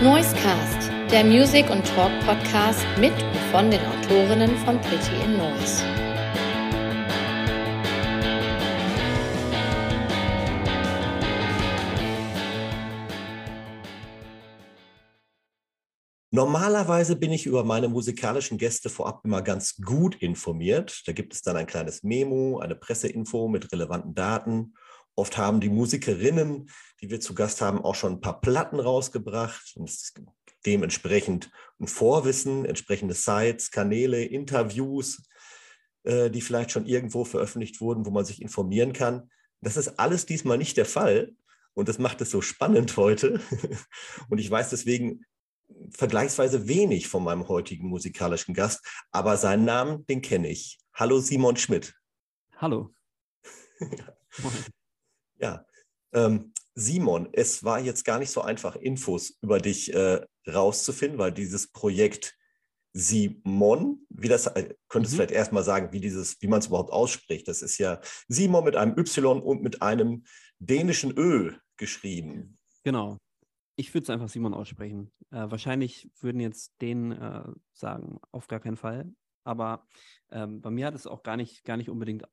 Noisecast, der Music- und Talk-Podcast mit und von den Autorinnen von Pretty in Noise. Normalerweise bin ich über meine musikalischen Gäste vorab immer ganz gut informiert. Da gibt es dann ein kleines Memo, eine Presseinfo mit relevanten Daten. Oft haben die Musikerinnen, die wir zu Gast haben, auch schon ein paar Platten rausgebracht. Dementsprechend ein Vorwissen, entsprechende Sites, Kanäle, Interviews, äh, die vielleicht schon irgendwo veröffentlicht wurden, wo man sich informieren kann. Das ist alles diesmal nicht der Fall. Und das macht es so spannend heute. Und ich weiß deswegen vergleichsweise wenig von meinem heutigen musikalischen Gast, aber seinen Namen, den kenne ich. Hallo Simon Schmidt. Hallo. ja, ähm, Simon, es war jetzt gar nicht so einfach, Infos über dich äh, rauszufinden, weil dieses Projekt Simon, wie das, äh, könntest du mhm. vielleicht erstmal sagen, wie dieses, wie man es überhaupt ausspricht. Das ist ja Simon mit einem Y und mit einem dänischen Ö geschrieben. Genau ich würde es einfach Simon aussprechen. Äh, wahrscheinlich würden jetzt den äh, sagen, auf gar keinen Fall. Aber ähm, bei mir hat es auch gar nicht, gar nicht unbedingt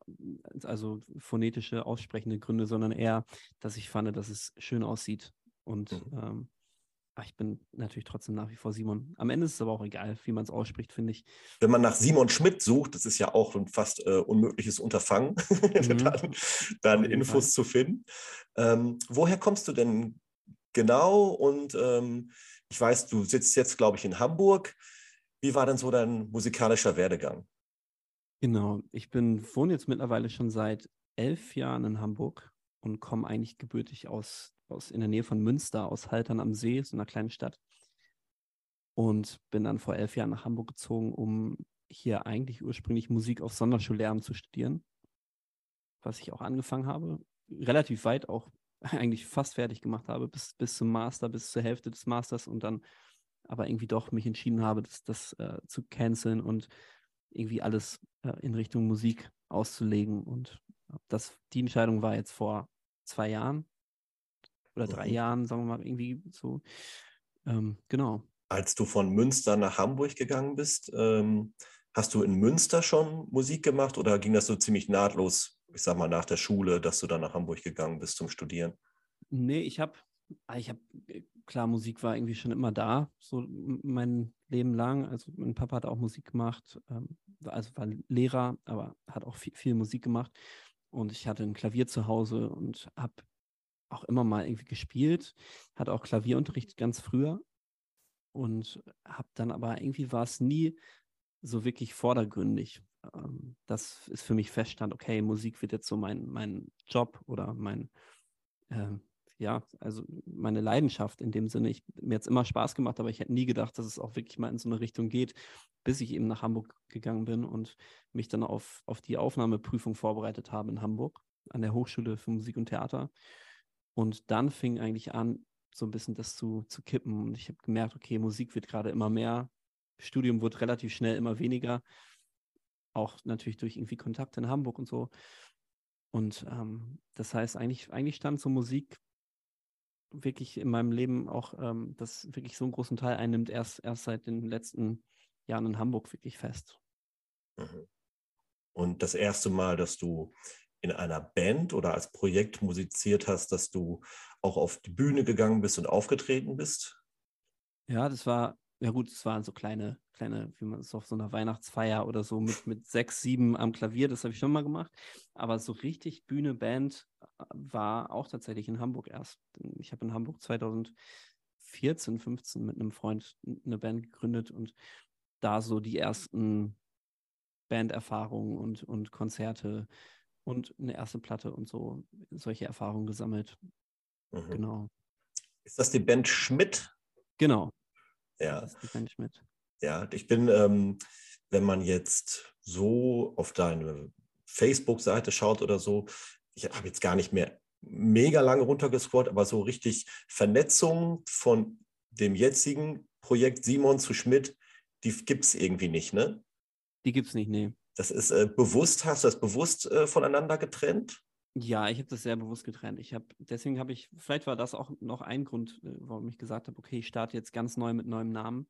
also phonetische, aussprechende Gründe, sondern eher, dass ich fand, dass es schön aussieht. Und mhm. ähm, ich bin natürlich trotzdem nach wie vor Simon. Am Ende ist es aber auch egal, wie man es ausspricht, finde ich. Wenn man nach Simon Schmidt sucht, das ist ja auch ein fast äh, unmögliches Unterfangen, mhm. dann, dann Infos Fall. zu finden. Ähm, woher kommst du denn genau. Und ähm, ich weiß, du sitzt jetzt, glaube ich, in Hamburg. Wie war denn so dein musikalischer Werdegang? Genau, ich bin, wohne jetzt mittlerweile schon seit elf Jahren in Hamburg und komme eigentlich gebürtig aus, aus in der Nähe von Münster, aus Haltern am See, so einer kleinen Stadt. Und bin dann vor elf Jahren nach Hamburg gezogen, um hier eigentlich ursprünglich Musik auf Sonderschullehramt zu studieren, was ich auch angefangen habe. Relativ weit auch eigentlich fast fertig gemacht habe, bis, bis zum Master, bis zur Hälfte des Masters und dann aber irgendwie doch mich entschieden habe, das, das äh, zu canceln und irgendwie alles äh, in Richtung Musik auszulegen. Und das, die Entscheidung war jetzt vor zwei Jahren oder drei mhm. Jahren, sagen wir mal, irgendwie so. Ähm, genau. Als du von Münster nach Hamburg gegangen bist, ähm, hast du in Münster schon Musik gemacht oder ging das so ziemlich nahtlos ich sag mal, nach der Schule, dass du dann nach Hamburg gegangen bist zum Studieren? Nee, ich habe, ich habe, äh, klar, Musik war irgendwie schon immer da, so mein Leben lang. Also mein Papa hat auch Musik gemacht, ähm, also war Lehrer, aber hat auch viel, viel Musik gemacht. Und ich hatte ein Klavier zu Hause und habe auch immer mal irgendwie gespielt, hatte auch Klavierunterricht ganz früher und habe dann aber irgendwie war es nie so wirklich vordergründig. Ähm, das ist für mich feststand, okay, Musik wird jetzt so mein, mein Job oder mein, äh, ja, also meine Leidenschaft in dem Sinne. Ich, mir es immer Spaß gemacht, aber ich hätte nie gedacht, dass es auch wirklich mal in so eine Richtung geht, bis ich eben nach Hamburg gegangen bin und mich dann auf, auf die Aufnahmeprüfung vorbereitet habe in Hamburg an der Hochschule für Musik und Theater. Und dann fing eigentlich an, so ein bisschen das zu, zu kippen. Und ich habe gemerkt, okay, Musik wird gerade immer mehr. Studium wurde relativ schnell immer weniger auch natürlich durch irgendwie Kontakte in Hamburg und so. Und ähm, das heißt, eigentlich, eigentlich stand so Musik wirklich in meinem Leben auch, ähm, das wirklich so einen großen Teil einnimmt, erst, erst seit den letzten Jahren in Hamburg wirklich fest. Mhm. Und das erste Mal, dass du in einer Band oder als Projekt musiziert hast, dass du auch auf die Bühne gegangen bist und aufgetreten bist? Ja, das war ja gut, es waren so kleine, kleine, wie man es auf so einer Weihnachtsfeier oder so mit, mit sechs, sieben am Klavier, das habe ich schon mal gemacht. Aber so richtig Bühne, Band war auch tatsächlich in Hamburg erst. Ich habe in Hamburg 2014, 15 mit einem Freund eine Band gegründet und da so die ersten Banderfahrungen und, und Konzerte und eine erste Platte und so solche Erfahrungen gesammelt. Mhm. Genau. Ist das die Band Schmidt? Genau, ja. Das ist nicht mit. Ja, ich bin, ähm, wenn man jetzt so auf deine Facebook-Seite schaut oder so, ich habe jetzt gar nicht mehr mega lange runtergescrollt, aber so richtig Vernetzung von dem jetzigen Projekt Simon zu Schmidt, die gibt es irgendwie nicht, ne? Die gibt es nicht, nee. Das ist äh, bewusst, hast du das bewusst äh, voneinander getrennt? Ja, ich habe das sehr bewusst getrennt. Ich habe, deswegen habe ich, vielleicht war das auch noch ein Grund, äh, warum ich gesagt habe, okay, ich starte jetzt ganz neu mit neuem Namen,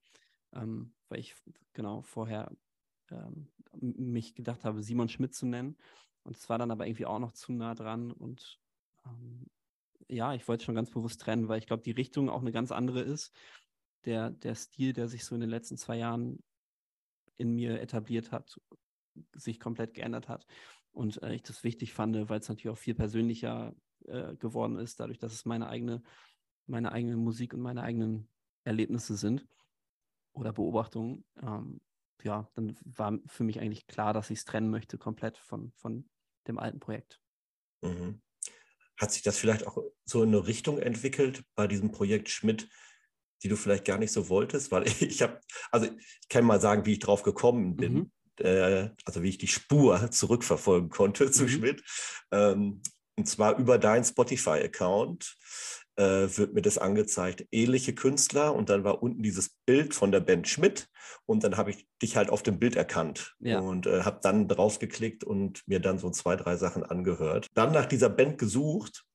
ähm, weil ich genau vorher ähm, mich gedacht habe, Simon Schmidt zu nennen. Und es war dann aber irgendwie auch noch zu nah dran. Und ähm, ja, ich wollte schon ganz bewusst trennen, weil ich glaube, die Richtung auch eine ganz andere ist. Der, der Stil, der sich so in den letzten zwei Jahren in mir etabliert hat, sich komplett geändert hat. Und äh, ich das wichtig fand, weil es natürlich auch viel persönlicher äh, geworden ist, dadurch, dass es meine eigene, meine eigene Musik und meine eigenen Erlebnisse sind oder Beobachtungen. Ähm, ja, dann war für mich eigentlich klar, dass ich es trennen möchte, komplett von, von dem alten Projekt. Mhm. Hat sich das vielleicht auch so in eine Richtung entwickelt bei diesem Projekt Schmidt, die du vielleicht gar nicht so wolltest? Weil ich habe, also ich kann mal sagen, wie ich drauf gekommen bin. Mhm äh, also wie ich die Spur zurückverfolgen konnte zu mhm. Schmidt. Ähm, und zwar über deinen Spotify-Account wird mir das angezeigt, ähnliche Künstler und dann war unten dieses Bild von der Band Schmidt und dann habe ich dich halt auf dem Bild erkannt ja. und äh, habe dann drauf geklickt und mir dann so zwei, drei Sachen angehört. Dann nach dieser Band gesucht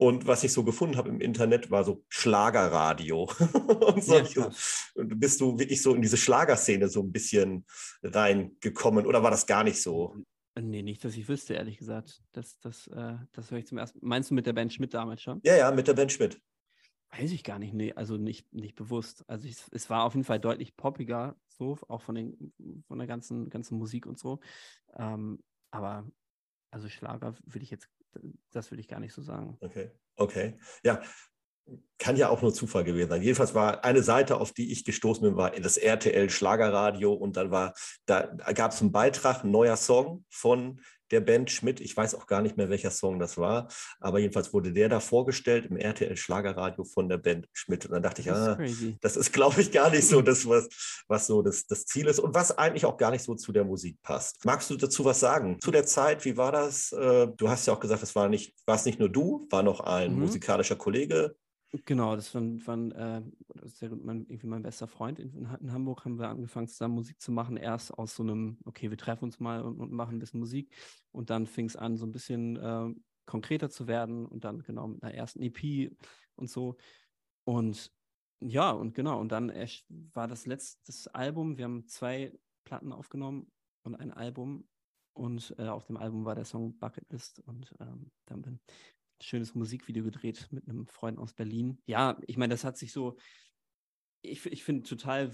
und was ich so gefunden habe im Internet, war so Schlagerradio. und, so ja, und bist du wirklich so in diese Schlagerszene so ein bisschen reingekommen oder war das gar nicht so? Nee, nicht, dass ich wüsste, ehrlich gesagt. Das, das, äh, das höre ich zum ersten Meinst du mit der Band Schmidt damals schon? Ja, ja, mit der Band Schmidt. Weiß ich gar nicht, nee, also nicht, nicht bewusst. Also ich, es war auf jeden Fall deutlich poppiger, so, auch von, den, von der ganzen, ganzen Musik und so. Ähm, aber also Schlager würde ich jetzt das würde ich gar nicht so sagen. Okay, okay. Ja, kann ja auch nur Zufall gewesen sein. Jedenfalls war eine Seite, auf die ich gestoßen bin, war das RTL Schlagerradio und dann war, da gab es einen Beitrag, ein neuer Song von der Band Schmidt. Ich weiß auch gar nicht mehr, welcher Song das war, aber jedenfalls wurde der da vorgestellt im RTL Schlagerradio von der Band Schmidt. Und dann dachte ich, das ah, ist das ist, glaube ich, gar nicht so das, was, was so das, das Ziel ist und was eigentlich auch gar nicht so zu der Musik passt. Magst du dazu was sagen? Zu der Zeit, wie war das? Äh, du hast ja auch gesagt, es war nicht, war es nicht nur du, war noch ein mhm. musikalischer Kollege Genau, das war, war äh, das mein, irgendwie mein bester Freund. In, in, Hamburg haben wir angefangen, zusammen Musik zu machen. Erst aus so einem, okay, wir treffen uns mal und, und machen ein bisschen Musik. Und dann fing es an, so ein bisschen äh, konkreter zu werden und dann genau mit einer ersten EP und so. Und ja, und genau, und dann war das letzte Album. Wir haben zwei Platten aufgenommen und ein Album. Und äh, auf dem Album war der Song Bucketlist und ähm, dann bin, schönes Musikvideo gedreht mit einem Freund aus Berlin. Ja, ich meine, das hat sich so, ich, ich finde total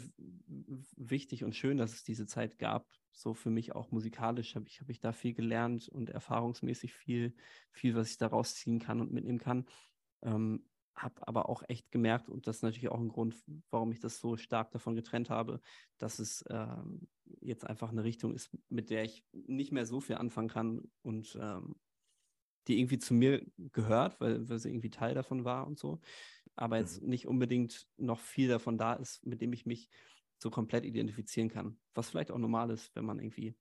wichtig und schön, dass es diese Zeit gab. So für mich auch musikalisch habe ich, hab ich da viel gelernt und erfahrungsmäßig viel, viel, was ich daraus ziehen kann und mitnehmen kann. Ähm, habe aber auch echt gemerkt, und das ist natürlich auch ein Grund, warum ich das so stark davon getrennt habe, dass es ähm, jetzt einfach eine Richtung ist, mit der ich nicht mehr so viel anfangen kann und ähm, die irgendwie zu mir gehört, weil, weil sie irgendwie Teil davon war und so. Aber jetzt mhm. nicht unbedingt noch viel davon da ist, mit dem ich mich so komplett identifizieren kann. Was vielleicht auch normal ist, wenn man irgendwie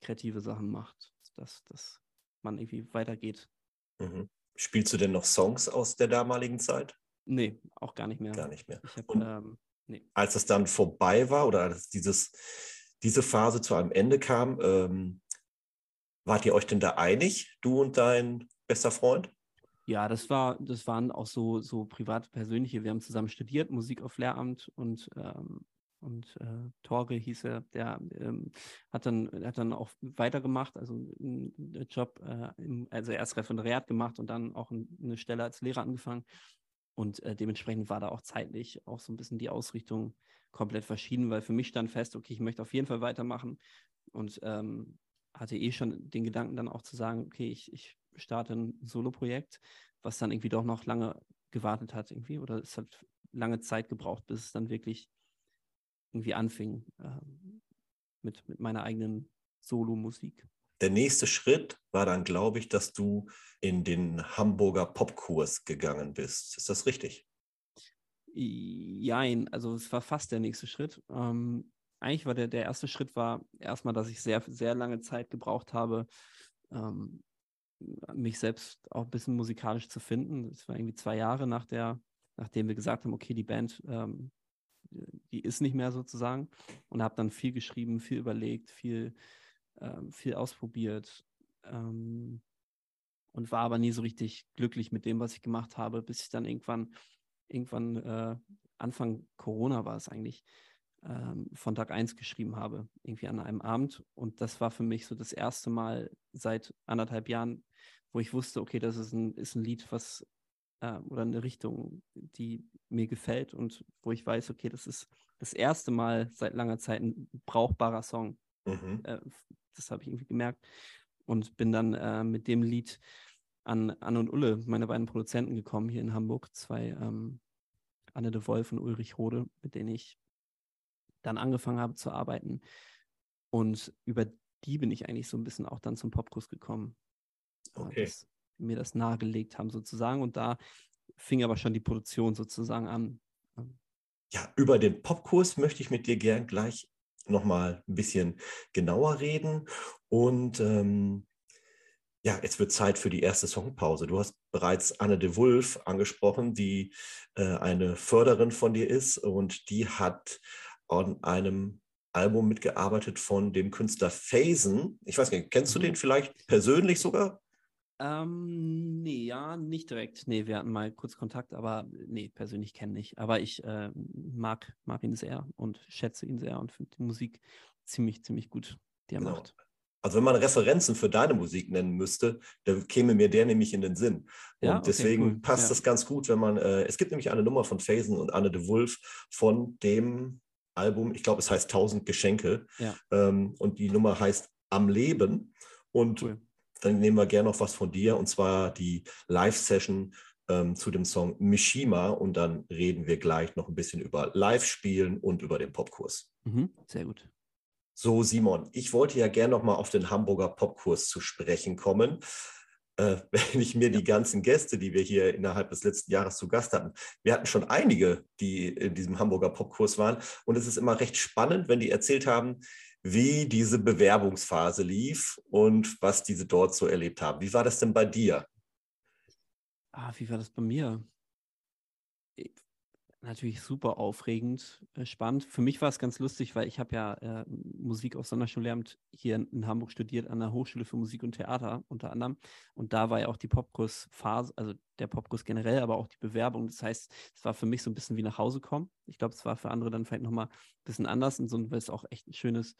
kreative Sachen macht, dass, dass man irgendwie weitergeht. Mhm. Spielst du denn noch Songs aus der damaligen Zeit? Nee, auch gar nicht mehr. Gar nicht mehr. Hab, ähm, nee. Als es dann vorbei war oder als dieses, diese Phase zu einem Ende kam, ähm, Wart ihr euch denn da einig, du und dein bester Freund? Ja, das war, das waren auch so, so private, persönliche. Wir haben zusammen studiert, Musik auf Lehramt und, ähm, und äh, Torge hieß er, der ähm, hat, dann, hat dann auch weitergemacht, also einen Job, äh, im, also erst Referendariat gemacht und dann auch eine Stelle als Lehrer angefangen. Und äh, dementsprechend war da auch zeitlich auch so ein bisschen die Ausrichtung komplett verschieden, weil für mich stand fest, okay, ich möchte auf jeden Fall weitermachen. Und ähm, hatte eh schon den Gedanken dann auch zu sagen, okay, ich, ich starte ein Solo-Projekt, was dann irgendwie doch noch lange gewartet hat irgendwie oder es hat lange Zeit gebraucht, bis es dann wirklich irgendwie anfing äh, mit, mit meiner eigenen Solo-Musik. Der nächste Schritt war dann, glaube ich, dass du in den Hamburger Popkurs gegangen bist. Ist das richtig? Jein, also es war fast der nächste Schritt. Ähm, eigentlich war der, der erste Schritt war erstmal, dass ich sehr, sehr lange Zeit gebraucht habe, ähm, mich selbst auch ein bisschen musikalisch zu finden. Das war irgendwie zwei Jahre nach der, nachdem wir gesagt haben, okay, die Band, ähm, die ist nicht mehr sozusagen. Und habe dann viel geschrieben, viel überlegt, viel, ähm, viel ausprobiert. Ähm, und war aber nie so richtig glücklich mit dem, was ich gemacht habe, bis ich dann irgendwann, irgendwann äh, Anfang Corona war es eigentlich, ähm, von Tag 1 geschrieben habe, irgendwie an einem Abend. Und das war für mich so das erste Mal seit anderthalb Jahren, wo ich wusste, okay, das ist ein, ist ein Lied, was äh, oder eine Richtung, die mir gefällt und wo ich weiß, okay, das ist das erste Mal seit langer Zeit ein brauchbarer Song. Mhm. Äh, das habe ich irgendwie gemerkt und bin dann äh, mit dem Lied an Anne und Ulle, meine beiden Produzenten, gekommen hier in Hamburg. Zwei, ähm, Anne de Wolf und Ulrich Rode, mit denen ich dann angefangen habe zu arbeiten. Und über die bin ich eigentlich so ein bisschen auch dann zum Popkurs gekommen. Okay. Dass mir das nahegelegt haben sozusagen. Und da fing aber schon die Produktion sozusagen an. Ja, über den Popkurs möchte ich mit dir gern gleich nochmal ein bisschen genauer reden. Und ähm, ja, jetzt wird Zeit für die erste Songpause. Du hast bereits Anne de Wulf angesprochen, die äh, eine Förderin von dir ist und die hat an einem Album mitgearbeitet von dem Künstler Phasen. Ich weiß nicht, kennst du mhm. den vielleicht persönlich sogar? Ähm, nee, ja, nicht direkt. Nee, wir hatten mal kurz Kontakt, aber nee, persönlich kenne ich. Aber ich äh, mag, mag ihn sehr und schätze ihn sehr und finde die Musik ziemlich, ziemlich gut, die er genau. macht. Also wenn man Referenzen für deine Musik nennen müsste, da käme mir der nämlich in den Sinn. Und ja, okay, deswegen cool. passt ja. das ganz gut, wenn man, äh, es gibt nämlich eine Nummer von Phasen und Anne de Wolf von dem Album, ich glaube, es heißt 1000 Geschenke. Ja. Ähm, und die Nummer heißt Am Leben. Und cool dann nehmen wir gerne noch was von dir und zwar die Live-Session ähm, zu dem Song Mishima und dann reden wir gleich noch ein bisschen über Live-Spielen und über den Popkurs. Mhm, sehr gut. So, Simon, ich wollte ja gerne noch mal auf den Hamburger Popkurs zu sprechen kommen. Äh, wenn ich mir die ganzen Gäste, die wir hier innerhalb des letzten Jahres zu Gast hatten, wir hatten schon einige, die in diesem Hamburger Popkurs waren. Und es ist immer recht spannend, wenn die erzählt haben, wie diese Bewerbungsphase lief und was diese dort so erlebt haben. Wie war das denn bei dir? Ah, wie war das bei mir? Natürlich super aufregend, äh, spannend. Für mich war es ganz lustig, weil ich habe ja äh, Musik auf Sonderschullehramt hier in, in, Hamburg studiert, an der Hochschule für Musik und Theater unter anderem. Und da war ja auch die Popkurs-Phase, also der Popkurs generell, aber auch die Bewerbung. Das heißt, es war für mich so ein bisschen wie nach Hause kommen. Ich glaube, es war für andere dann vielleicht nochmal ein bisschen anders, und so, weil es auch echt ein schönes,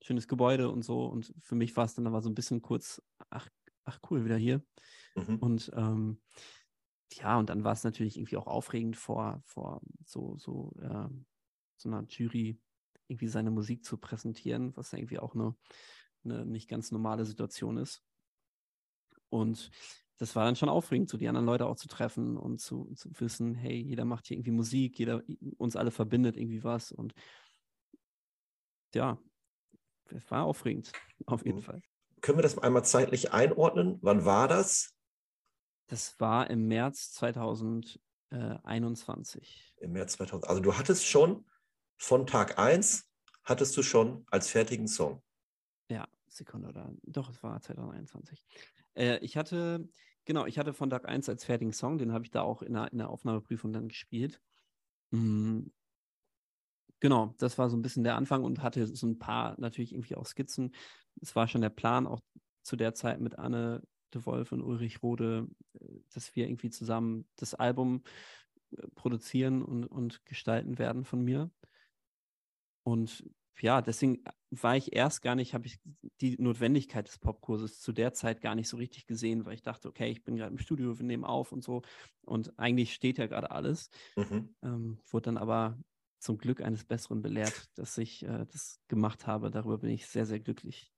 schönes Gebäude und so. Und für mich war es dann aber so ein bisschen kurz, ach, ach cool, wieder hier. Mhm. Und ähm, ja, und dann war es natürlich irgendwie auch aufregend vor, vor so, so, äh, so einer Jury irgendwie seine Musik zu präsentieren, was irgendwie auch eine, eine nicht ganz normale Situation ist. Und das war dann schon aufregend, so die anderen Leute auch zu treffen und zu, zu wissen, hey, jeder macht hier irgendwie Musik, jeder, uns alle verbindet irgendwie was. Und ja, es war aufregend, auf jeden mhm. Fall. Können wir das einmal zeitlich einordnen? Wann war das? Das war im März 2021. Im März 2000. Also du hattest schon von Tag 1 hattest du schon als fertigen Song. Ja, Sekunde oder doch, es war 2021. Äh, ich hatte, genau, ich hatte von Tag 1 als fertigen Song, den habe ich da auch in der, in der Aufnahmeprüfung dann gespielt. Mhm. Genau, das war so ein bisschen der Anfang und hatte so ein paar natürlich irgendwie auch Skizzen. Es war schon der Plan, auch zu der Zeit mit Anne de Wolf und Ulrich Rode, äh, dass wir irgendwie zusammen das Album äh, produzieren und, und gestalten werden von mir. Und ja, deswegen war ich erst gar nicht, habe ich die Notwendigkeit des Popkurses zu der Zeit gar nicht so richtig gesehen, weil ich dachte, okay, ich bin gerade im Studio, wir nehmen auf und so. Und eigentlich steht ja gerade alles. Mhm. Ähm, wurde dann aber zum Glück eines Besseren belehrt, dass ich äh, das gemacht habe. Darüber bin ich sehr, sehr glücklich.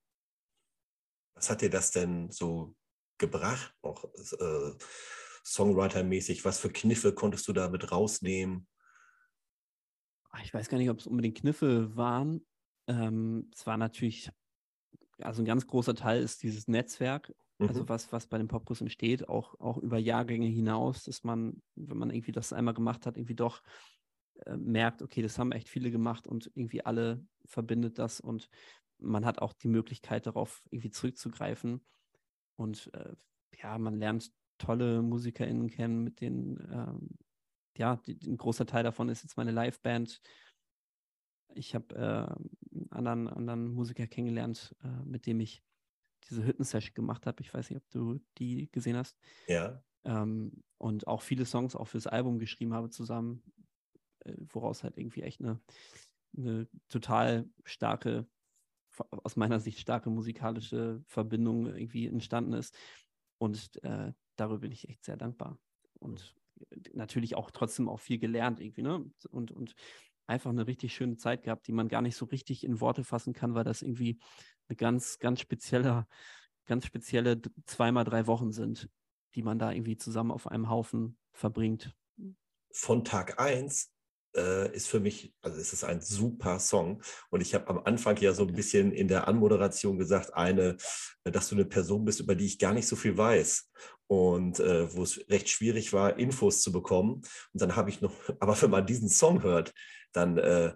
Was hat dir das denn so gebracht, auch äh, Songwriter-mäßig? Was für Kniffe konntest du da mit rausnehmen? Ah, ich weiß gar nicht, ob es unbedingt Kniffe waren. Ähm, es war natürlich, also ein ganz großer Teil ist dieses Netzwerk, also mhm. also was, was bei dem Popkurs entsteht, auch, auch über Jahrgänge hinaus, dass man, wenn man irgendwie das einmal gemacht hat, irgendwie doch äh, merkt, okay, das haben echt viele gemacht und irgendwie alle verbindet das und man hat auch die Möglichkeit darauf irgendwie zurückzugreifen. Und äh, ja, man lernt tolle MusikerInnen kennen, mit denen, ähm, ja, die, ein großer Teil davon ist jetzt meine Liveband. Ich habe äh, einen anderen, anderen Musiker kennengelernt, äh, mit dem ich diese Hütten-Session gemacht habe. Ich weiß nicht, ob du die gesehen hast. Ja. Ähm, und auch viele Songs auch fürs Album geschrieben habe zusammen, äh, woraus halt irgendwie echt eine, eine total starke, aus meiner Sicht starke musikalische Verbindung irgendwie entstanden ist. Und äh, darüber bin ich echt sehr dankbar. Und natürlich auch trotzdem auch viel gelernt irgendwie, ne? Und, und einfach eine richtig schöne Zeit gehabt, die man gar nicht so richtig in Worte fassen kann, weil das irgendwie eine ganz, ganz spezielle, ganz spezielle zweimal drei Wochen sind, die man da irgendwie zusammen auf einem Haufen verbringt. Von Tag 1 äh, ist für mich, also es ist ein super Song. Und ich habe am Anfang ja so ein bisschen in der Anmoderation gesagt, eine, dass du eine Person bist, über die ich gar nicht so viel weiß. Und äh, wo es recht schwierig war, Infos zu bekommen. Und dann habe ich noch, aber wenn man diesen Song hört, dann äh,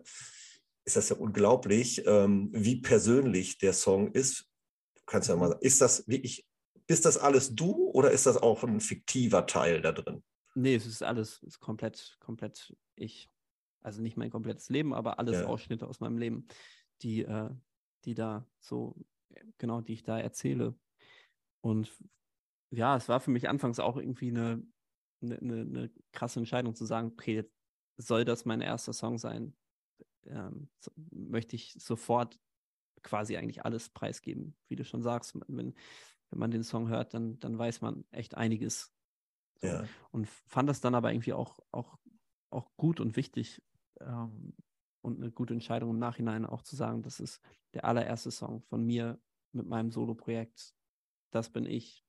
ist das ja unglaublich, ähm, wie persönlich der Song ist. Du kannst ja mal sagen, ist das wirklich, bist das alles du oder ist das auch ein fiktiver Teil da drin? Nee, es ist alles, ist komplett, komplett ich. Also nicht mein komplettes Leben, aber alles ja. Ausschnitte aus meinem Leben, die, äh, die da so, genau, die ich da erzähle. Und ja, es war für mich anfangs auch irgendwie eine, eine, eine krasse Entscheidung zu sagen, okay, jetzt soll das mein erster Song sein? Ähm, so, möchte ich sofort quasi eigentlich alles preisgeben, wie du schon sagst. Wenn, wenn man den Song hört, dann, dann weiß man echt einiges. So. Ja. Und fand das dann aber irgendwie auch, auch, auch gut und wichtig ähm, und eine gute Entscheidung im Nachhinein auch zu sagen, das ist der allererste Song von mir mit meinem Solo-Projekt. Das bin ich.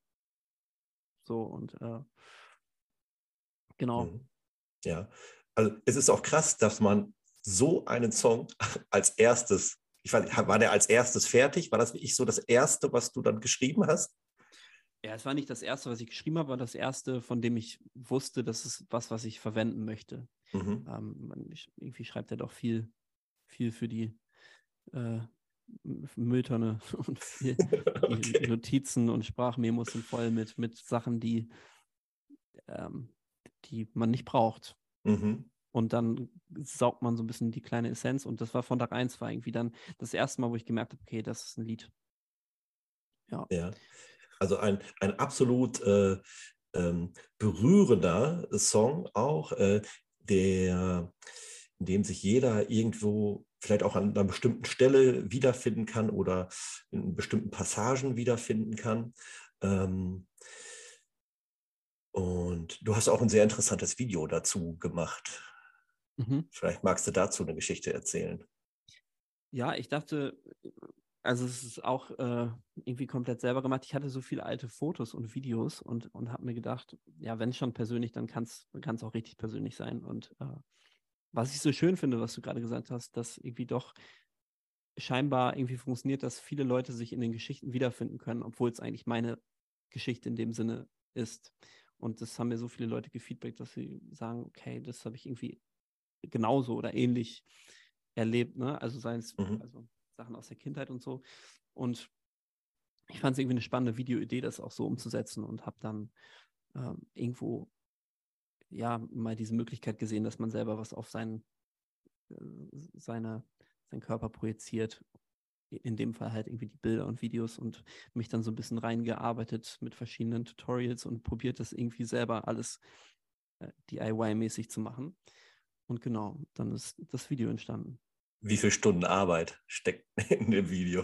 So und äh, genau. Mhm. Ja, also es ist auch krass, dass man so einen Song als erstes, ich weiß, war der als erstes fertig? War das wie ich so das erste, was du dann geschrieben hast? Ja, es war nicht das erste, was ich geschrieben habe, aber das erste, von dem ich wusste, das ist was, was ich verwenden möchte. Mhm. Ähm, ich, irgendwie schreibt er doch viel, viel für die äh, Mülltonne und viel, okay. die Notizen und Sprachmemos sind voll mit, mit Sachen, die, ähm, die man nicht braucht. Mhm. Und dann saugt man so ein bisschen die kleine Essenz. Und das war von Tag 1 war irgendwie dann das erste Mal, wo ich gemerkt habe, okay, das ist ein Lied. Ja. ja. Also ein, ein absolut äh, ähm, berührender Song auch, äh, der, in dem sich jeder irgendwo vielleicht auch an einer bestimmten Stelle wiederfinden kann oder in bestimmten Passagen wiederfinden kann. Ähm, und du hast auch ein sehr interessantes Video dazu gemacht. Mhm. Vielleicht magst du dazu eine Geschichte erzählen. Ja, ich dachte, also es ist auch äh, irgendwie komplett selber gemacht. Ich hatte so viele alte Fotos und Videos und, und habe mir gedacht, ja, wenn schon persönlich, dann kann es auch richtig persönlich sein. Und äh, was ich so schön finde, was du gerade gesagt hast, dass irgendwie doch scheinbar irgendwie funktioniert, dass viele Leute sich in den Geschichten wiederfinden können, obwohl es eigentlich meine Geschichte in dem Sinne ist. Und das haben mir so viele Leute gefeedbackt, dass sie sagen, okay, das habe ich irgendwie genauso oder ähnlich erlebt, ne? Also seien es mhm. also Sachen aus der Kindheit und so. Und ich fand es irgendwie eine spannende Videoidee, das auch so umzusetzen und habe dann ähm, irgendwo ja mal diese Möglichkeit gesehen, dass man selber was auf seinen, äh, seine, seinen Körper projiziert in dem Fall halt irgendwie die Bilder und Videos und mich dann so ein bisschen reingearbeitet mit verschiedenen Tutorials und probiert das irgendwie selber alles äh, DIY-mäßig zu machen. Und genau, dann ist das Video entstanden. Wie viele Stunden Arbeit steckt in dem Video?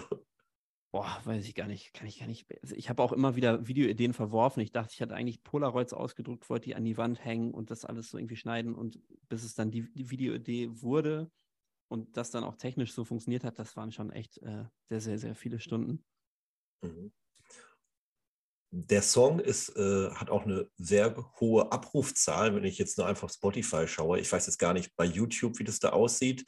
Boah, weiß ich gar nicht, kann ich gar nicht. Also ich habe auch immer wieder Videoideen verworfen. Ich dachte, ich hatte eigentlich Polaroids ausgedruckt, wollte die an die Wand hängen und das alles so irgendwie schneiden. Und bis es dann die, die Videoidee wurde, und das dann auch technisch so funktioniert hat, das waren schon echt äh, sehr, sehr, sehr viele Stunden. Mhm. Der Song ist, äh, hat auch eine sehr hohe Abrufzahl, wenn ich jetzt nur einfach Spotify schaue. Ich weiß jetzt gar nicht bei YouTube, wie das da aussieht.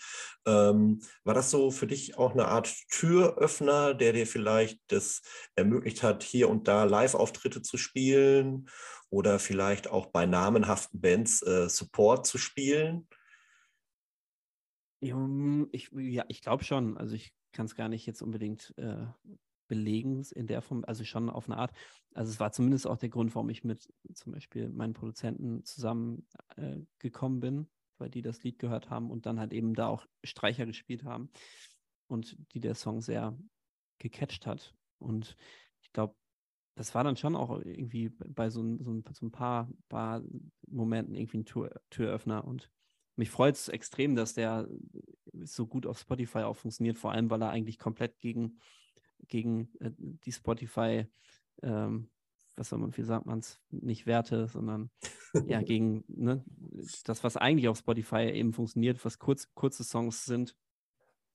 Ähm, war das so für dich auch eine Art Türöffner, der dir vielleicht das ermöglicht hat, hier und da Live-Auftritte zu spielen oder vielleicht auch bei namenhaften Bands äh, Support zu spielen? Ich, ja, ich glaube schon. Also ich kann es gar nicht jetzt unbedingt äh, belegen in der Form, also schon auf eine Art. Also es war zumindest auch der Grund, warum ich mit zum Beispiel meinen Produzenten zusammen äh, bin, weil die das Lied gehört haben und dann halt eben da auch Streicher gespielt haben und die der Song sehr gecatcht hat. Und ich glaube, das war dann schon auch irgendwie bei so, so, so ein paar, paar Momenten irgendwie ein Tür, Türöffner und mich freut es extrem, dass der so gut auf Spotify auch funktioniert, vor allem weil er eigentlich komplett gegen, gegen äh, die Spotify, ähm, was soll man, wie sagt man es, nicht Werte, sondern ja, gegen ne, das, was eigentlich auf Spotify eben funktioniert, was kurz, kurze Songs sind,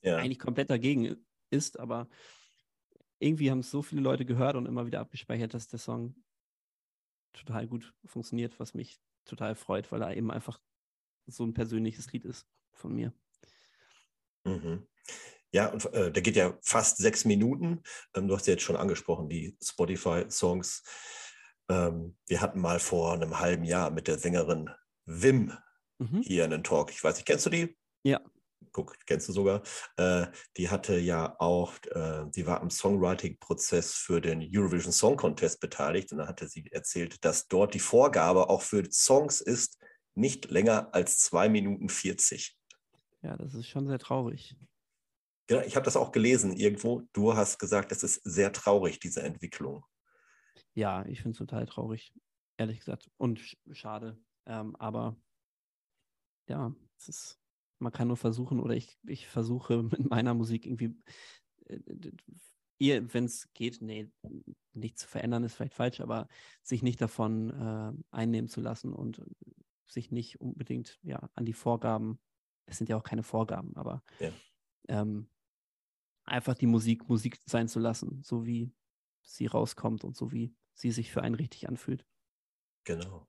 ja. eigentlich komplett dagegen ist, aber irgendwie haben es so viele Leute gehört und immer wieder abgespeichert, dass der Song total gut funktioniert, was mich total freut, weil er eben einfach so ein persönliches Lied ist von mir. Mhm. Ja, und äh, der geht ja fast sechs Minuten. Ähm, du hast ja jetzt schon angesprochen, die Spotify-Songs. Ähm, wir hatten mal vor einem halben Jahr mit der Sängerin Wim mhm. hier einen Talk. Ich weiß nicht, kennst du die? Ja. Guck, kennst du sogar. Äh, die hatte ja auch, äh, die war am Songwriting-Prozess für den Eurovision Song Contest beteiligt. Und da hatte sie erzählt, dass dort die Vorgabe auch für Songs ist, nicht länger als zwei Minuten 40. Ja, das ist schon sehr traurig. Ja, ich habe das auch gelesen irgendwo. Du hast gesagt, es ist sehr traurig, diese Entwicklung. Ja, ich finde es total traurig, ehrlich gesagt. Und schade. Ähm, aber ja, es ist, man kann nur versuchen, oder ich, ich versuche mit meiner Musik irgendwie, äh, wenn es geht, nee, nichts zu verändern ist vielleicht falsch, aber sich nicht davon äh, einnehmen zu lassen und sich nicht unbedingt ja, an die Vorgaben, es sind ja auch keine Vorgaben, aber ja. ähm, einfach die Musik Musik sein zu lassen, so wie sie rauskommt und so wie sie sich für einen richtig anfühlt. Genau.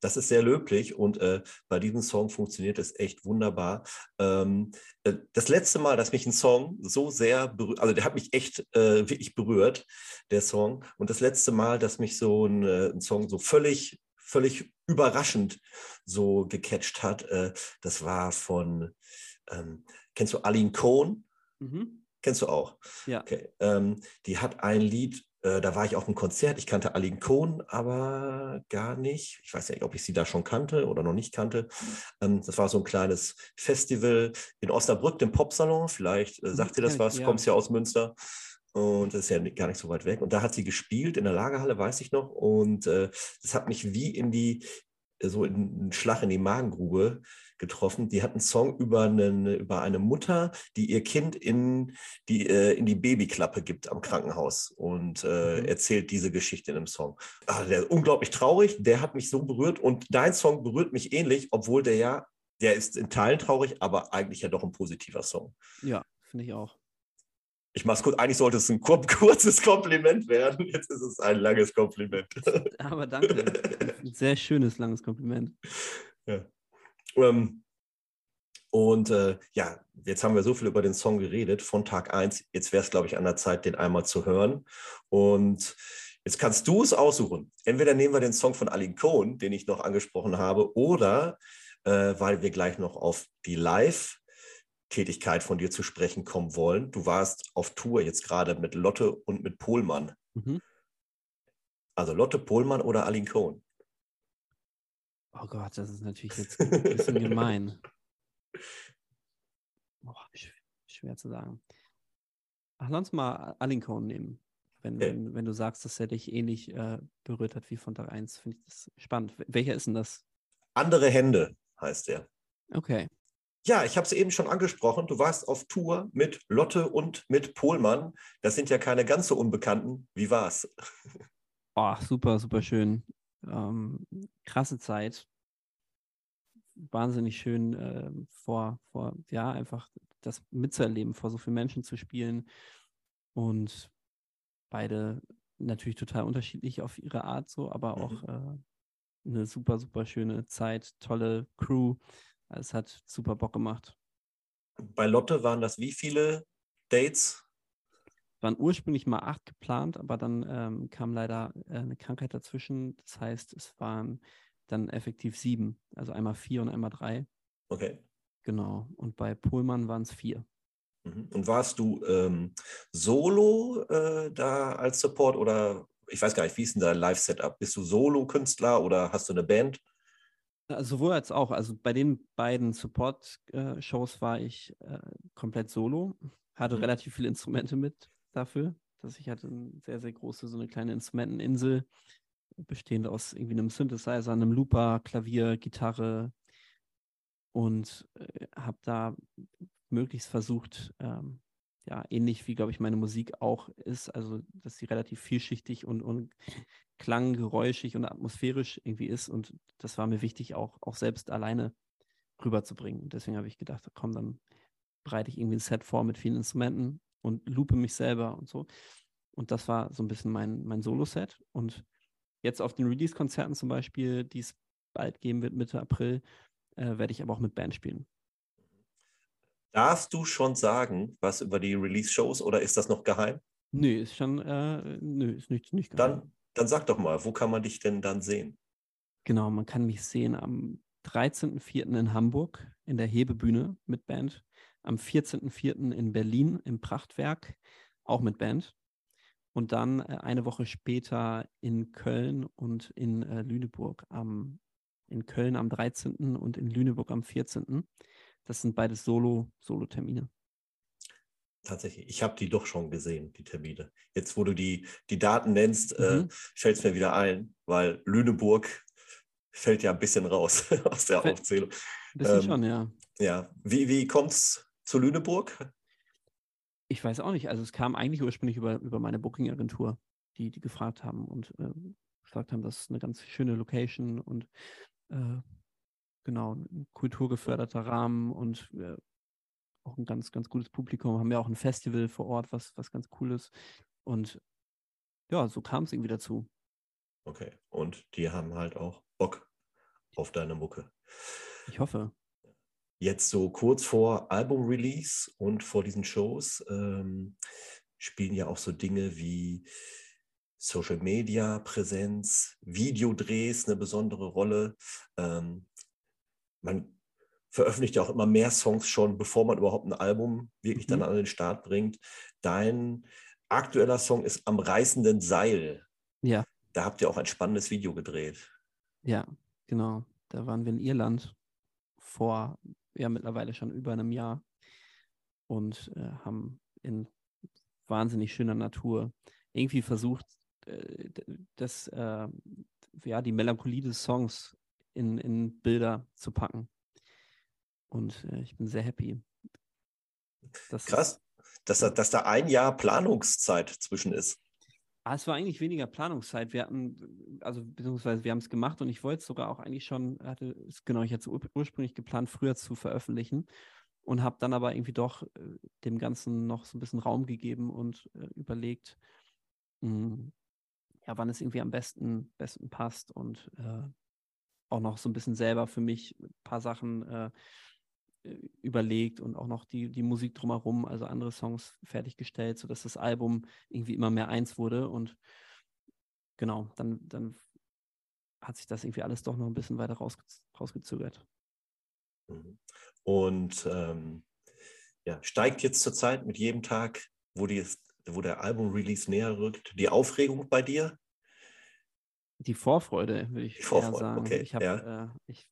Das ist sehr löblich und äh, bei diesem Song funktioniert es echt wunderbar. Ähm, äh, das letzte Mal, dass mich ein Song so sehr berührt, also der hat mich echt äh, wirklich berührt, der Song. Und das letzte Mal, dass mich so ein, äh, ein Song so völlig völlig überraschend so gecatcht hat. Äh, das war von, ähm, kennst du Aline Cohn? Mhm. Kennst du auch? Ja. Okay. Ähm, die hat ein Lied, äh, da war ich auf einem Konzert. Ich kannte Aline Cohn, aber gar nicht. Ich weiß nicht, ob ich sie da schon kannte oder noch nicht kannte. Ähm, das war so ein kleines Festival in Osnabrück, dem Popsalon. Vielleicht äh, sagt dir das was, ja. kommst ja aus Münster. Und das ist ja gar nicht so weit weg. Und da hat sie gespielt in der Lagerhalle, weiß ich noch. Und äh, das hat mich wie in die, so in einen Schlag in die Magengrube getroffen. Die hat einen Song über, einen, über eine Mutter, die ihr Kind in die, äh, in die Babyklappe gibt am Krankenhaus und äh, mhm. erzählt diese Geschichte in einem Song. Ah, der ist unglaublich traurig, der hat mich so berührt und dein Song berührt mich ähnlich, obwohl der ja, der ist in Teilen traurig, aber eigentlich ja doch ein positiver Song. Ja, finde ich auch. Ich mach's kurz, eigentlich sollte es ein kurzes Kompliment werden. Jetzt ist es ein langes Kompliment. Aber danke. Ein sehr schönes, langes Kompliment. Ja. Ähm, und äh, ja, jetzt haben wir so viel über den Song geredet von Tag 1. Jetzt wäre es, glaube ich, an der Zeit, den einmal zu hören. Und jetzt kannst du es aussuchen. Entweder nehmen wir den Song von Aline Cohn, den ich noch angesprochen habe, oder äh, weil wir gleich noch auf die Live- Tätigkeit von dir zu sprechen kommen wollen. Du warst auf Tour jetzt gerade mit Lotte und mit Pohlmann. Mhm. Also Lotte Pohlmann oder Aline Cohn? Oh Gott, das ist natürlich jetzt ein bisschen gemein. Oh, schwer zu sagen. Ach, lass uns mal Aline Cohn nehmen. Wenn, okay. wenn, wenn, du sagst, dass er dich ähnlich äh, berührt hat wie von Tag 1, finde ich das spannend. Welcher ist denn das? Andere Hände heißt er. Okay. Ja, ich habe es eben schon angesprochen. Du warst auf Tour mit Lotte und mit Pohlmann. Das sind ja keine ganz so Unbekannten. Wie war's? Oh, super, super schön. Ähm, krasse Zeit. Wahnsinnig schön äh, vor, vor, ja, einfach das mitzuerleben, vor so vielen Menschen zu spielen. Und beide natürlich total unterschiedlich auf ihre Art so, aber auch mhm. äh, eine super, super schöne Zeit, tolle Crew. Es hat super Bock gemacht. Bei Lotte waren das wie viele Dates? Es waren ursprünglich mal acht geplant, aber dann ähm, kam leider äh, eine Krankheit dazwischen. Das heißt, es waren dann effektiv sieben. Also einmal vier und einmal drei. Okay. Genau. Und bei Pohlmann waren es vier. Mhm. Und warst du ähm, solo äh, da als Support oder ich weiß gar nicht, wie ist denn dein Live-Setup? Bist du Solo-Künstler oder hast du eine Band? Sowohl als auch. Also bei den beiden Support-Shows war ich äh, komplett solo, hatte mhm. relativ viele Instrumente mit dafür. dass ich hatte eine sehr, sehr große, so eine kleine Instrumenteninsel, bestehend aus irgendwie einem Synthesizer, einem Looper, Klavier, Gitarre und äh, habe da möglichst versucht, ähm, ja, ähnlich wie, glaube ich, meine Musik auch ist, also dass sie relativ vielschichtig und, und klanggeräuschig und atmosphärisch irgendwie ist. Und das war mir wichtig, auch, auch selbst alleine rüberzubringen. Deswegen habe ich gedacht, komm, dann bereite ich irgendwie ein Set vor mit vielen Instrumenten und loope mich selber und so. Und das war so ein bisschen mein, mein Solo-Set. Und jetzt auf den Release-Konzerten zum Beispiel, die es bald geben wird, Mitte April, äh, werde ich aber auch mit Band spielen. Darfst du schon sagen, was über die Release-Shows oder ist das noch geheim? Nö, ist schon, äh, nö, ist nicht, nicht geheim. Dann, dann sag doch mal, wo kann man dich denn dann sehen? Genau, man kann mich sehen am 13.04. in Hamburg in der Hebebühne mit Band, am 14.04. in Berlin im Prachtwerk, auch mit Band. Und dann äh, eine Woche später in Köln und in äh, Lüneburg am in Köln am 13. und in Lüneburg am 14. Das sind beides Solo, Solo-Termine. Tatsächlich, ich habe die doch schon gesehen, die Termine. Jetzt, wo du die, die Daten nennst, äh, mhm. äh, fällt es mir wieder ein, weil Lüneburg fällt ja ein bisschen raus aus der Fällt, Aufzählung. Ein bisschen ähm, schon, ja. Ja, wie, wie kommt es zu Lüneburg? Ich weiß auch nicht. Also es kam eigentlich ursprünglich über, über meine Booking-Agentur, die, die gefragt haben und äh, gesagt haben, das ist eine ganz schöne Location und äh, genau, ein kulturgeförderter Rahmen und äh, auch ein ganz, ganz gutes Publikum. Haben ja auch ein Festival vor Ort, was, was ganz cool ist. Und ja, so kam es irgendwie dazu. Okay. Und die haben halt auch Bock auf deine Mucke. Ich hoffe. Jetzt so kurz vor Album-Release und vor diesen Shows ähm, spielen ja auch so Dinge wie Social Media Präsenz, Videodrehs eine besondere Rolle. Ähm, man veröffentlicht ja auch immer mehr Songs schon, bevor man überhaupt ein Album wirklich mhm. dann an den Start bringt. Dein aktueller Song ist Am reißenden Seil. Ja. Da habt ihr auch ein spannendes Video gedreht. Ja, genau. Da waren wir in Irland vor ja mittlerweile schon über einem Jahr und äh, haben in wahnsinnig schöner Natur irgendwie versucht, äh, das, äh, ja, die Melancholie des Songs in, in Bilder zu packen. Und äh, ich bin sehr happy. Das Krass, dass, dass da ein Jahr Planungszeit zwischen ist. Ah, es war eigentlich weniger Planungszeit. Wir hatten, also beziehungsweise wir haben es gemacht und ich wollte es sogar auch eigentlich schon, hatte es genau, ich hatte es ursprünglich geplant, früher zu veröffentlichen und habe dann aber irgendwie doch äh, dem Ganzen noch so ein bisschen Raum gegeben und äh, überlegt, mh, hm, ja, wann es irgendwie am besten, besten passt und äh, auch noch so ein bisschen selber für mich ein paar Sachen äh, überlegt und auch noch die, die Musik drumherum, also andere Songs fertiggestellt, sodass das Album irgendwie immer mehr eins wurde. Und genau, dann, dann hat sich das irgendwie alles doch noch ein bisschen weiter rausge rausgezögert. Mhm. Und ähm, ja, steigt jetzt zurzeit mit jedem Tag, wo, die, wo der Album-Release näher rückt, die Aufregung bei dir? Die Vorfreude, würde ich Vorfreude, sagen. Okay, ich, ja. äh, ich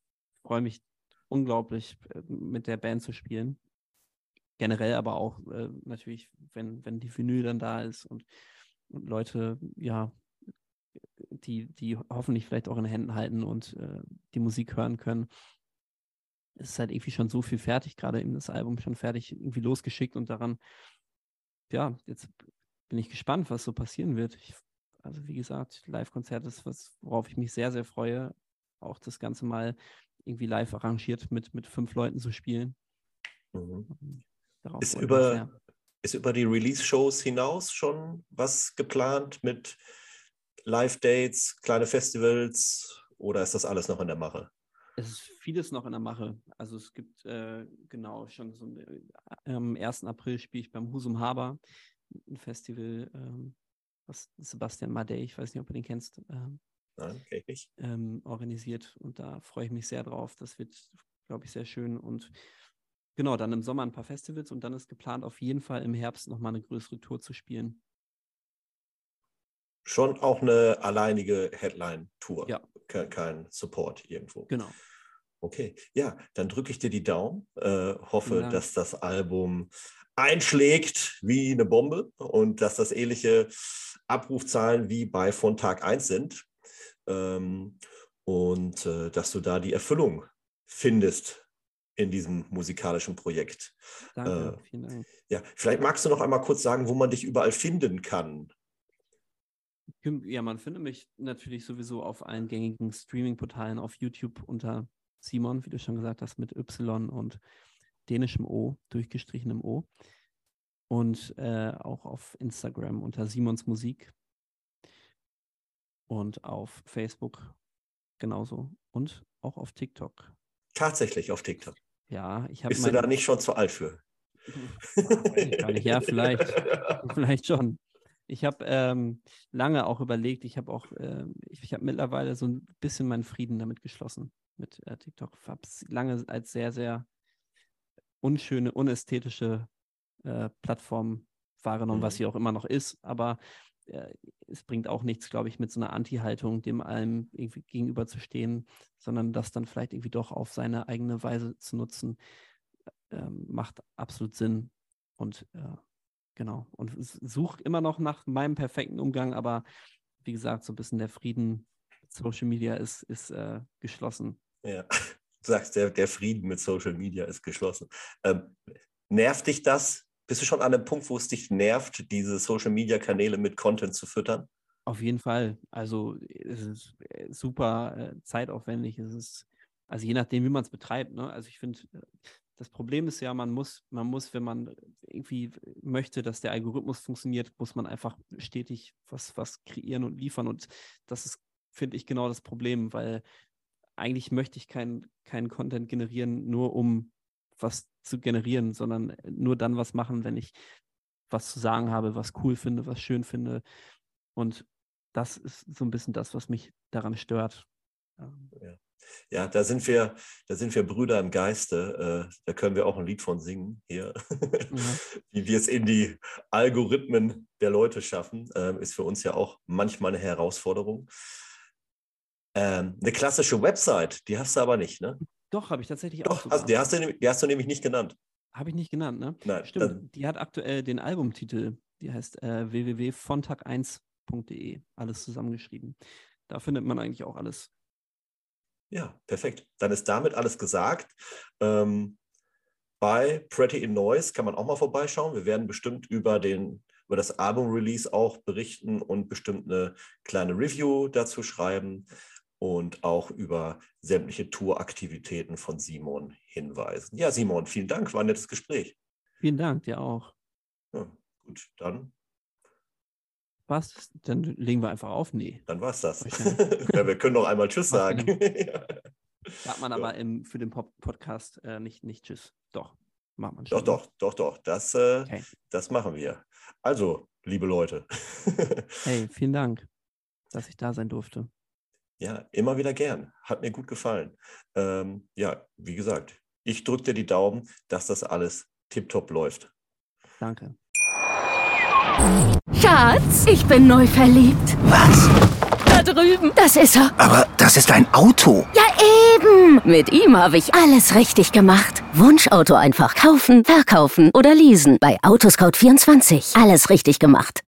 freue mich unglaublich, äh, mit der Band zu spielen. Generell aber auch äh, natürlich, wenn, wenn die Vinyl dann da ist und, und Leute, ja, die, die hoffentlich vielleicht auch in den Händen halten und äh, die Musik hören können. Es ist halt irgendwie schon so viel fertig, gerade eben das Album schon fertig, irgendwie losgeschickt und daran, ja, jetzt bin ich gespannt, was so passieren wird. Ich also wie gesagt, Live-Konzert ist was, worauf ich mich sehr, sehr freue. Auch das Ganze mal irgendwie live arrangiert mit, mit fünf Leuten zu spielen. Mhm. Ist, über, ist über die Release-Shows hinaus schon was geplant mit Live-Dates, kleine Festivals oder ist das alles noch in der Mache? Es ist vieles noch in der Mache. Also es gibt äh, genau schon so äh, am 1. April spiele ich beim Husum Haber ein Festival ähm, was Sebastian Madej, ich weiß nicht, ob du den kennst, ähm, Nein, okay, ich. Ähm, organisiert. Und da freue ich mich sehr drauf. Das wird, glaube ich, sehr schön. Und genau, dann im Sommer ein paar Festivals und dann ist geplant, auf jeden Fall im Herbst nochmal eine größere Tour zu spielen. Schon auch eine alleinige Headline-Tour. Ja. Kein, kein Support irgendwo. Genau. Okay, ja, dann drücke ich dir die Daumen. Äh, hoffe, dass das Album einschlägt wie eine Bombe und dass das ähnliche Abrufzahlen wie bei von Tag 1 sind. Ähm, und äh, dass du da die Erfüllung findest in diesem musikalischen Projekt. Danke, äh, vielen Dank. Ja, vielleicht magst du noch einmal kurz sagen, wo man dich überall finden kann. Ja, man findet mich natürlich sowieso auf allen gängigen Streaming-Portalen auf YouTube unter Simon, wie du schon gesagt hast, mit Y und dänischem O, durchgestrichenem O. Und äh, auch auf Instagram unter Simons Musik. Und auf Facebook genauso. Und auch auf TikTok. Tatsächlich auf TikTok. Ja, ich habe. Bist du da nicht schon zu alt für? ja, vielleicht. vielleicht schon. Ich habe ähm, lange auch überlegt, ich habe auch, äh, ich, ich habe mittlerweile so ein bisschen meinen Frieden damit geschlossen, mit äh, TikTok. Ich habe es lange als sehr, sehr unschöne, unästhetische äh, Plattform wahrgenommen, mhm. was sie auch immer noch ist. Aber äh, es bringt auch nichts, glaube ich, mit so einer Anti-Haltung dem allem irgendwie gegenüberzustehen, sondern das dann vielleicht irgendwie doch auf seine eigene Weise zu nutzen, ähm, macht absolut Sinn. Und äh, genau. Und suche immer noch nach meinem perfekten Umgang, aber wie gesagt, so ein bisschen der Frieden Social Media ist, ist äh, geschlossen. Ja, du sagst, der, der Frieden mit Social Media ist geschlossen. Ähm, nervt dich das, bist du schon an einem Punkt, wo es dich nervt, diese Social-Media-Kanäle mit Content zu füttern? Auf jeden Fall. Also es ist äh, super äh, zeitaufwendig. Es ist, also je nachdem, wie man es betreibt. Ne? Also ich finde, das Problem ist ja, man muss, man muss, wenn man irgendwie möchte, dass der Algorithmus funktioniert, muss man einfach stetig was, was kreieren und liefern. Und das ist, finde ich, genau das Problem, weil eigentlich möchte ich keinen kein Content generieren, nur um was zu generieren, sondern nur dann was machen, wenn ich was zu sagen habe, was cool finde, was schön finde. Und das ist so ein bisschen das, was mich daran stört. Ja. Ja, da sind wir, da sind wir Brüder im Geiste. Äh, da können wir auch ein Lied von singen hier. Ja. Wie wir es in die Algorithmen der Leute schaffen, äh, ist für uns ja auch manchmal eine Herausforderung. Ähm, eine klassische Website, die hast du aber nicht, ne? Doch, habe ich tatsächlich Doch, auch. Also, die, hast du, die hast du nämlich nicht genannt. Habe ich nicht genannt, ne? Nein. Stimmt. Die hat aktuell den Albumtitel, die heißt äh, www.fontag1.de. Alles zusammengeschrieben. Da findet man eigentlich auch alles. Ja, perfekt. Dann ist damit alles gesagt. Ähm, bei Pretty in Noise kann man auch mal vorbeischauen. Wir werden bestimmt über den über das Album-Release auch berichten und bestimmt eine kleine Review dazu schreiben und auch über sämtliche Touraktivitäten von Simon hinweisen. Ja, Simon, vielen Dank, war ein nettes Gespräch. Vielen Dank, dir auch. Ja, gut, dann. Was? Dann legen wir einfach auf? Nee. Dann war es das. ja, wir können noch einmal Tschüss sagen. Sagt man aber im, für den Pop Podcast äh, nicht, nicht Tschüss. Doch, macht man schon. Doch, doch, doch, doch. Das, äh, okay. das machen wir. Also, liebe Leute. hey, vielen Dank, dass ich da sein durfte. Ja, immer wieder gern. Hat mir gut gefallen. Ähm, ja, wie gesagt, ich drücke dir die Daumen, dass das alles tiptop läuft. Danke. Schatz, ich bin neu verliebt. Was? Da drüben. Das ist er. Aber das ist ein Auto. Ja, eben. Mit ihm habe ich alles richtig gemacht. Wunschauto einfach kaufen, verkaufen oder leasen. Bei Autoscout24. Alles richtig gemacht.